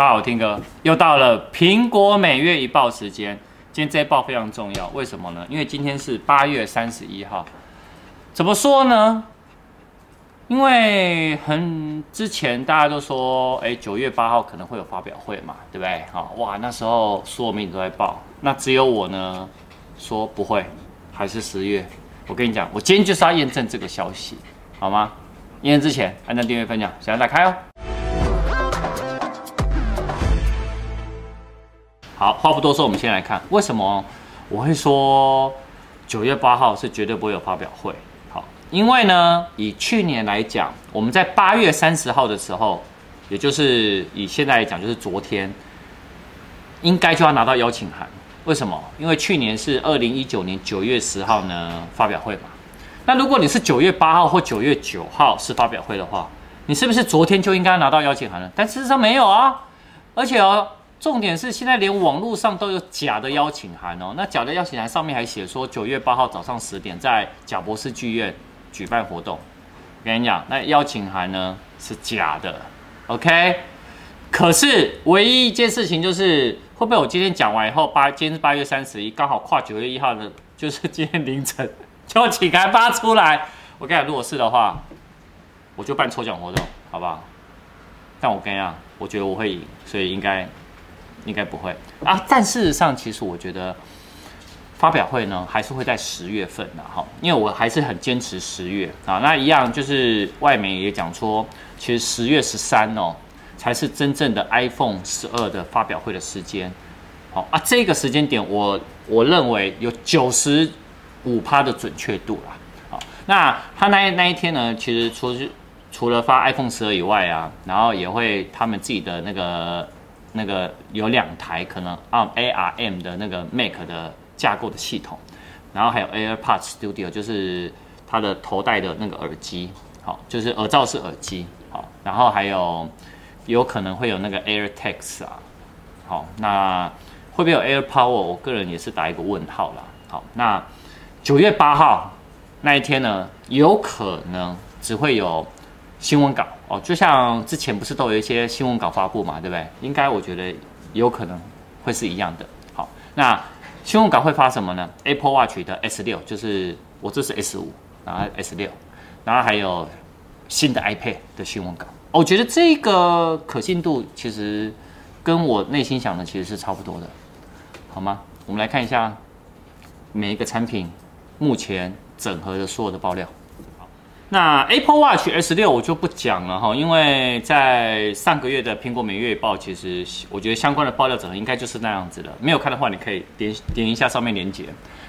大家好，听歌又到了苹果每月一报时间。今天这一报非常重要，为什么呢？因为今天是八月三十一号。怎么说呢？因为很之前大家都说，哎，九月八号可能会有发表会嘛，对不对？好，哇，那时候所有媒体都在报，那只有我呢说不会，还是十月。我跟你讲，我今天就是要验证这个消息，好吗？验证之前，按照订阅分享，小心打开哦。好，话不多说，我们先来看为什么我会说九月八号是绝对不会有发表会。好，因为呢，以去年来讲，我们在八月三十号的时候，也就是以现在来讲，就是昨天，应该就要拿到邀请函。为什么？因为去年是二零一九年九月十号呢发表会嘛。那如果你是九月八号或九月九号是发表会的话，你是不是昨天就应该拿到邀请函了？但事实上没有啊，而且哦。重点是现在连网络上都有假的邀请函哦，那假的邀请函上面还写说九月八号早上十点在贾博士剧院举办活动。我跟你讲，那邀请函呢是假的，OK？可是唯一一件事情就是，会不会我今天讲完以后，八今天是八月三十一，刚好跨九月一号的，就是今天凌晨就请函发出来。我跟你讲，如果是的话，我就办抽奖活动，好不好？但我跟你讲，我觉得我会赢，所以应该。应该不会啊，但事实上，其实我觉得发表会呢还是会在十月份的哈，因为我还是很坚持十月啊。那一样就是外媒也讲说，其实十月十三哦才是真正的 iPhone 十二的发表会的时间。好啊，这个时间点我我认为有九十五趴的准确度啦。好，那他那那一天呢，其实除除了发 iPhone 十二以外啊，然后也会他们自己的那个。那个有两台可能啊 ARM 的那个 Mac 的架构的系统，然后还有 AirPods Studio，就是它的头戴的那个耳机，好，就是耳罩式耳机，好，然后还有有可能会有那个 AirTags 啊，好，那会不会有 AirPower？我个人也是打一个问号啦。好，那九月八号那一天呢，有可能只会有。新闻稿哦，就像之前不是都有一些新闻稿发布嘛，对不对？应该我觉得有可能会是一样的。好，那新闻稿会发什么呢？Apple Watch 的 S 六，就是我这是 S 五，然后 S 六，然后还有新的 iPad 的新闻稿。我觉得这个可信度其实跟我内心想的其实是差不多的，好吗？我们来看一下每一个产品目前整合的所有的爆料。那 Apple Watch S6 我就不讲了哈，因为在上个月的苹果每月报，其实我觉得相关的爆料者应该就是那样子的。没有看的话，你可以点点一下上面链接。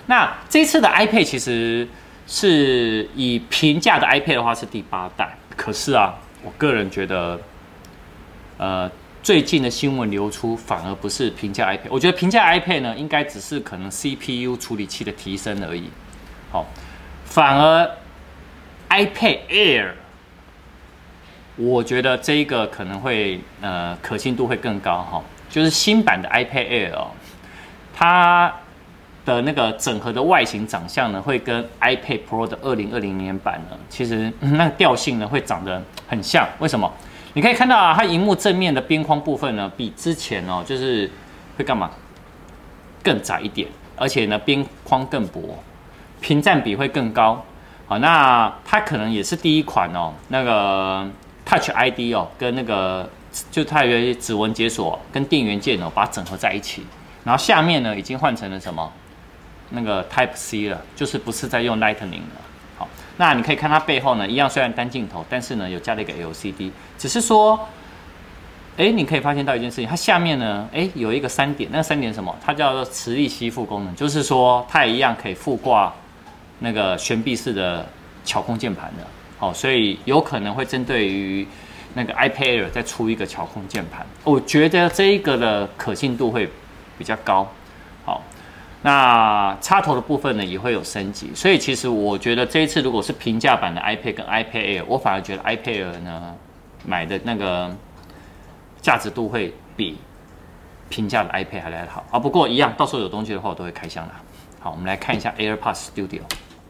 那这次的 iPad 其实是以平价的 iPad 的话是第八代，可是啊，我个人觉得，呃，最近的新闻流出反而不是平价 iPad，我觉得平价 iPad 呢，应该只是可能 CPU 处理器的提升而已。好，反而。iPad Air，我觉得这一个可能会呃可信度会更高哈，就是新版的 iPad Air 哦，它的那个整合的外形长相呢，会跟 iPad Pro 的二零二零年版呢，其实那个调性呢会长得很像。为什么？你可以看到啊，它荧幕正面的边框部分呢，比之前哦，就是会干嘛？更窄一点，而且呢边框更薄，屏占比会更高。好，那它可能也是第一款哦，那个 Touch ID 哦，跟那个就它有指纹解锁跟电源键哦，把它整合在一起。然后下面呢，已经换成了什么？那个 Type C 了，就是不是在用 Lightning 了。好，那你可以看它背后呢，一样虽然单镜头，但是呢有加了一个 LCD，只是说，哎，你可以发现到一件事情，它下面呢，哎，有一个三点，那三点什么？它叫做磁力吸附功能，就是说它也一样可以附挂。那个悬臂式的巧控键盘的，好，所以有可能会针对于那个 iPad Air 再出一个巧控键盘，我觉得这一个的可信度会比较高。好，那插头的部分呢也会有升级，所以其实我觉得这一次如果是平价版的 iPad 跟 iPad Air，我反而觉得 iPad Air 呢买的那个价值度会比平价的 iPad 还来得好啊。不过一样，到时候有东西的话我都会开箱啦。好，我们来看一下 AirPods Studio。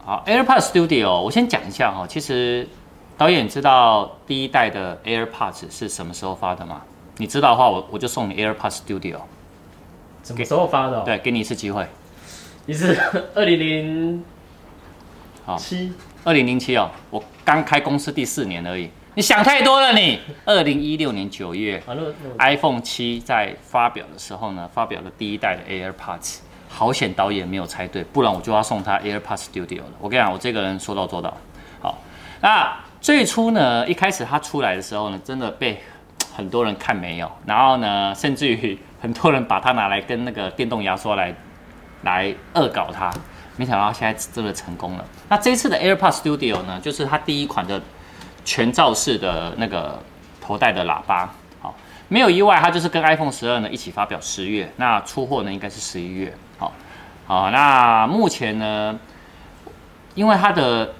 好，AirPods Studio，我先讲一下哈。其实导演知道第一代的 AirPods 是什么时候发的吗？你知道的话，我我就送你 AirPods Studio。什么时候发的、哦？对，给你一次机会。你是 二零零好七？二零零七哦，我刚开公司第四年而已。你想太多了，你。二零一六年九月，iPhone 七在发表的时候呢，发表了第一代的 AirPods。好险导演没有猜对，不然我就要送他 AirPod Studio 了。我跟你讲，我这个人说到做到。好，那最初呢，一开始他出来的时候呢，真的被很多人看没有，然后呢，甚至于很多人把它拿来跟那个电动牙刷来来恶搞它。没想到现在真的成功了。那这次的 AirPod Studio 呢，就是它第一款的。全罩式的那个头戴的喇叭，没有意外，它就是跟 iPhone 十二呢一起发表十月，那出货呢应该是十一月，好，好，那目前呢，因为它的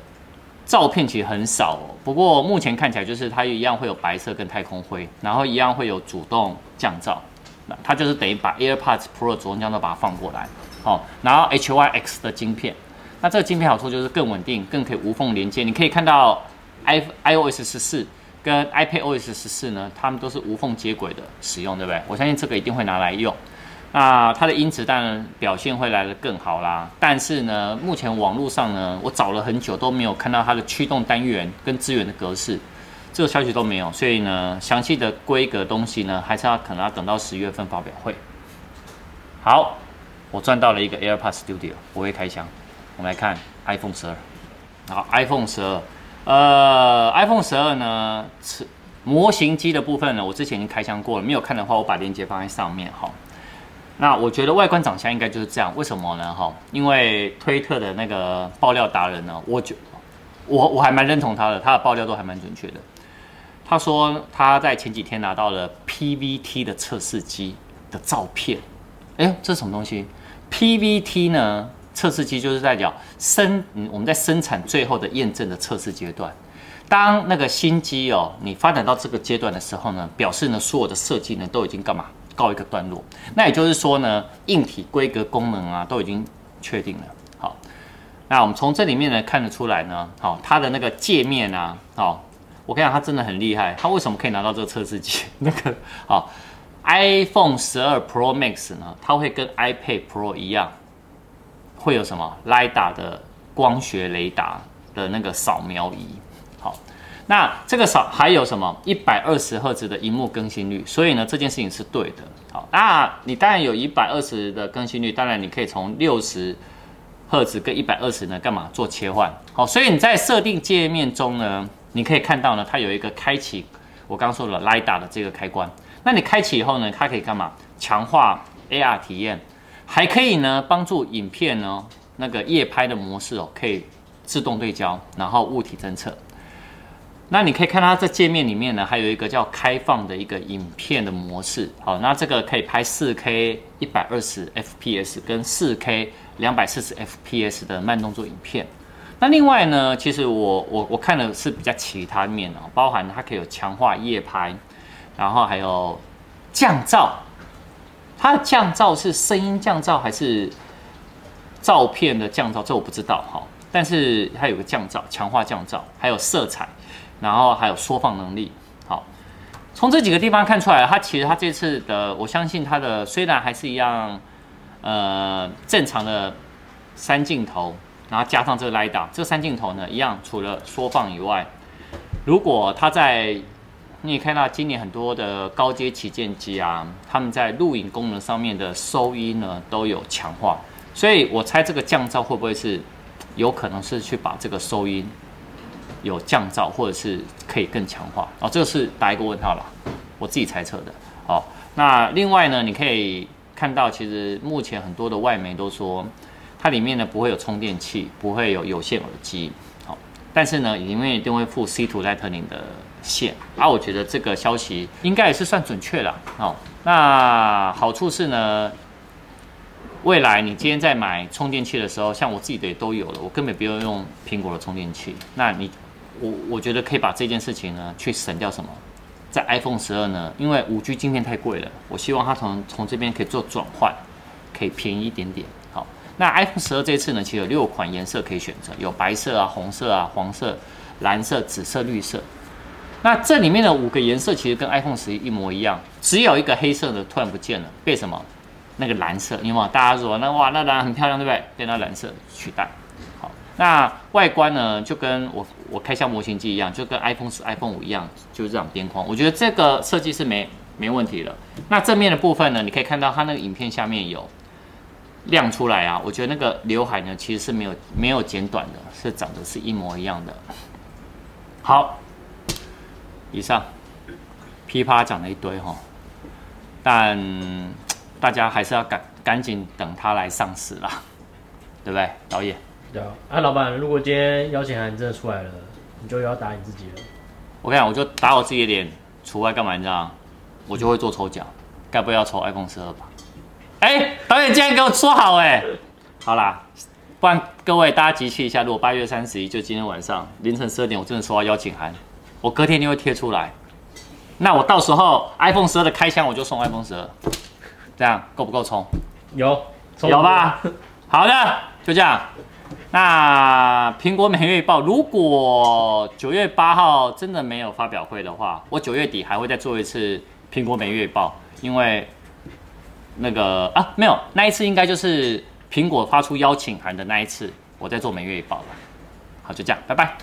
照片其实很少哦，不过目前看起来就是它一样会有白色跟太空灰，然后一样会有主动降噪，那它就是等于把 AirPods Pro 主动降噪把它放过来，好，然后 HYX 的晶片，那这个晶片好处就是更稳定，更可以无缝连接，你可以看到。i iOS 十四跟 iPadOS 十四呢，它们都是无缝接轨的使用，对不对？我相信这个一定会拿来用。那它的音质当然表现会来得更好啦。但是呢，目前网络上呢，我找了很久都没有看到它的驱动单元跟资源的格式，这个消息都没有。所以呢，详细的规格东西呢，还是要可能要等到十月份发表会。好，我赚到了一个 AirPods Studio，我会开箱。我们来看 iPhone 十二，好，iPhone 十二。呃，iPhone 十二呢，模型机的部分呢，我之前已经开箱过了，没有看的话，我把链接放在上面哈。那我觉得外观长相应该就是这样，为什么呢？哈，因为推特的那个爆料达人呢，我觉我我还蛮认同他的，他的爆料都还蛮准确的。他说他在前几天拿到了 PVT 的测试机的照片，哎，这是什么东西？PVT 呢？测试机就是在讲生，我们在生产最后的验证的测试阶段。当那个新机哦，你发展到这个阶段的时候呢，表示呢，所有的设计呢都已经干嘛告一个段落。那也就是说呢，硬体规格功能啊都已经确定了。好，那我们从这里面呢看得出来呢，好，它的那个界面啊，好，我跟你讲，它真的很厉害。它为什么可以拿到这个测试机？那个好，iPhone 十二 Pro Max 呢，它会跟 iPad Pro 一样。会有什么 LiDAR 的光学雷达的那个扫描仪？好，那这个扫还有什么一百二十赫兹的荧幕更新率？所以呢，这件事情是对的。好，那你当然有一百二十的更新率，当然你可以从六十赫兹跟一百二十呢干嘛做切换？好，所以你在设定界面中呢，你可以看到呢，它有一个开启我刚刚说的 LiDAR 的这个开关。那你开启以后呢，它可以干嘛？强化 AR 体验。还可以呢，帮助影片呢那个夜拍的模式哦，可以自动对焦，然后物体侦测。那你可以看它这界面里面呢，还有一个叫开放的一个影片的模式。好，那这个可以拍四 K 一百二十 FPS 跟四 K 两百四十 FPS 的慢动作影片。那另外呢，其实我我我看的是比较其他面哦，包含它可以有强化夜拍，然后还有降噪。它的降噪是声音降噪还是照片的降噪？这我不知道哈。但是它有个降噪，强化降噪，还有色彩，然后还有缩放能力。好，从这几个地方看出来，它其实它这次的，我相信它的虽然还是一样，呃，正常的三镜头，然后加上这个 l i d a 这三镜头呢一样，除了缩放以外，如果它在你也看到今年很多的高阶旗舰机啊，他们在录影功能上面的收音呢都有强化，所以我猜这个降噪会不会是有可能是去把这个收音有降噪，或者是可以更强化哦？这个是打一个问号了，我自己猜测的。好，那另外呢，你可以看到，其实目前很多的外媒都说它里面呢不会有充电器，不会有有线耳机，但是呢里面一定会附 C to Lightning 的。线啊，我觉得这个消息应该也是算准确了。哦，那好处是呢，未来你今天在买充电器的时候，像我自己的也都有了，我根本不用用苹果的充电器。那你，我我觉得可以把这件事情呢，去省掉什么？在 iPhone 十二呢，因为五 G 晶片太贵了，我希望它从从这边可以做转换，可以便宜一点点。那 iPhone 十二这次呢，其实有六款颜色可以选择，有白色啊、红色啊、黄色、蓝色、紫色、绿色。那这里面的五个颜色其实跟 iPhone 十一一模一样，只有一个黑色的突然不见了，被什么？那个蓝色，有没有？大家说那哇，那蓝很漂亮，对不对？变到蓝色取代。好，那外观呢，就跟我我开箱模型机一样，就跟 iPhone 十、iPhone 五一样，就是这样边框。我觉得这个设计是没没问题的。那正面的部分呢，你可以看到它那个影片下面有亮出来啊。我觉得那个刘海呢，其实是没有没有剪短的，是长得是一模一样的。好。以上噼啪讲了一堆哈，但大家还是要赶赶紧等他来上市啦，对不对，导演？对啊，啊，老板，如果今天邀请函真的出来了，你就要打你自己了。我跟你讲，我就打我自己的脸，除外干嘛？你知道？我就会做抽奖，该不会要抽 iPhone 十二吧？哎、欸，导演竟然给我说好哎、欸，好啦，不然各位大家集气一下，如果八月三十一就今天晚上凌晨十二点，我真的收到邀请函。我隔天就会贴出来，那我到时候 iPhone 十二的开箱我就送 iPhone 十二，这样够不够充？有，有吧？好的，就这样。那苹果每月报如果九月八号真的没有发表会的话，我九月底还会再做一次苹果每月报，因为那个啊没有那一次应该就是苹果发出邀请函的那一次，我在做每月一报了。好，就这样，拜拜。